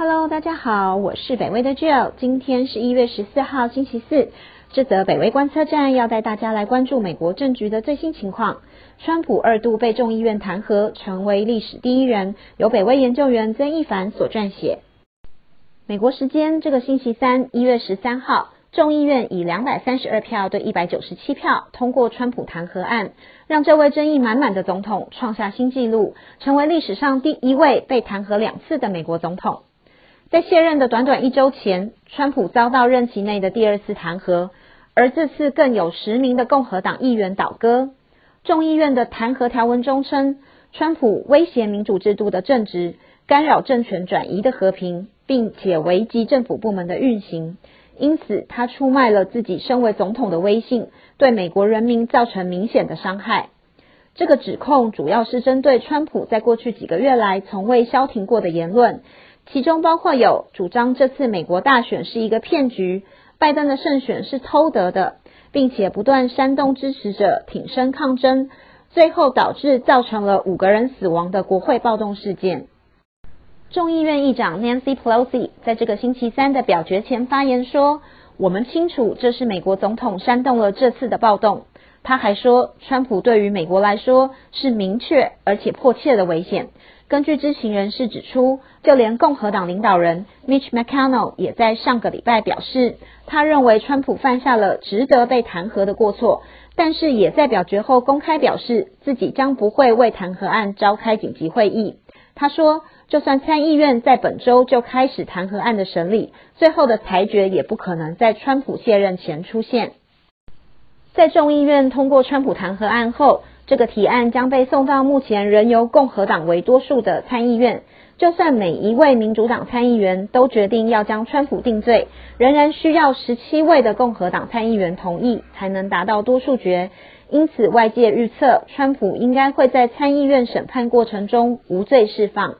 Hello，大家好，我是北威的 Jill。今天是一月十四号，星期四。这则北威观测站要带大家来关注美国政局的最新情况。川普二度被众议院弹劾，成为历史第一人。由北威研究员曾一凡所撰写。美国时间这个星期三，一月十三号。众议院以两百三十二票对一百九十七票通过川普弹劾案，让这位争议满满的总统创下新纪录，成为历史上第一位被弹劾两次的美国总统。在卸任的短短一周前，川普遭到任期内的第二次弹劾，而这次更有十名的共和党议员倒戈。众议院的弹劾条文中称，川普威胁民主制度的正直，干扰政权转移的和平，并且危及政府部门的运行。因此，他出卖了自己身为总统的威信，对美国人民造成明显的伤害。这个指控主要是针对川普在过去几个月来从未消停过的言论，其中包括有主张这次美国大选是一个骗局，拜登的胜选是偷得的，并且不断煽动支持者挺身抗争，最后导致造成了五个人死亡的国会暴动事件。众议院议长 Nancy Pelosi 在这个星期三的表决前发言说：“我们清楚这是美国总统煽动了这次的暴动。”他还说，川普对于美国来说是明确而且迫切的危险。根据知情人士指出，就连共和党领导人 Mitch McConnell 也在上个礼拜表示，他认为川普犯下了值得被弹劾的过错，但是也在表决后公开表示自己将不会为弹劾案召开紧急会议。他说。就算参议院在本周就开始弹劾案的审理，最后的裁决也不可能在川普卸任前出现。在众议院通过川普弹劾案后，这个提案将被送到目前仍由共和党为多数的参议院。就算每一位民主党参议员都决定要将川普定罪，仍然需要十七位的共和党参议员同意才能达到多数决。因此，外界预测川普应该会在参议院审判过程中无罪释放。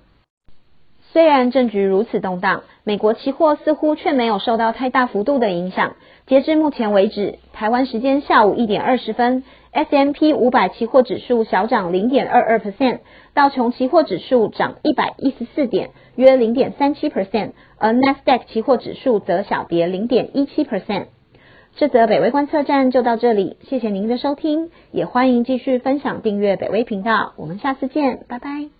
虽然政局如此动荡，美国期货似乎却没有受到太大幅度的影响。截至目前为止，台湾时间下午一点二十分，S M P 五百期货指数小涨零点二二 percent，道琼期货指数涨一百一十四点，约零点三七 percent，而 Nasdaq 期货指数则小跌零点一七 percent。这则北威观测站就到这里，谢谢您的收听，也欢迎继续分享订阅北威频道，我们下次见，拜拜。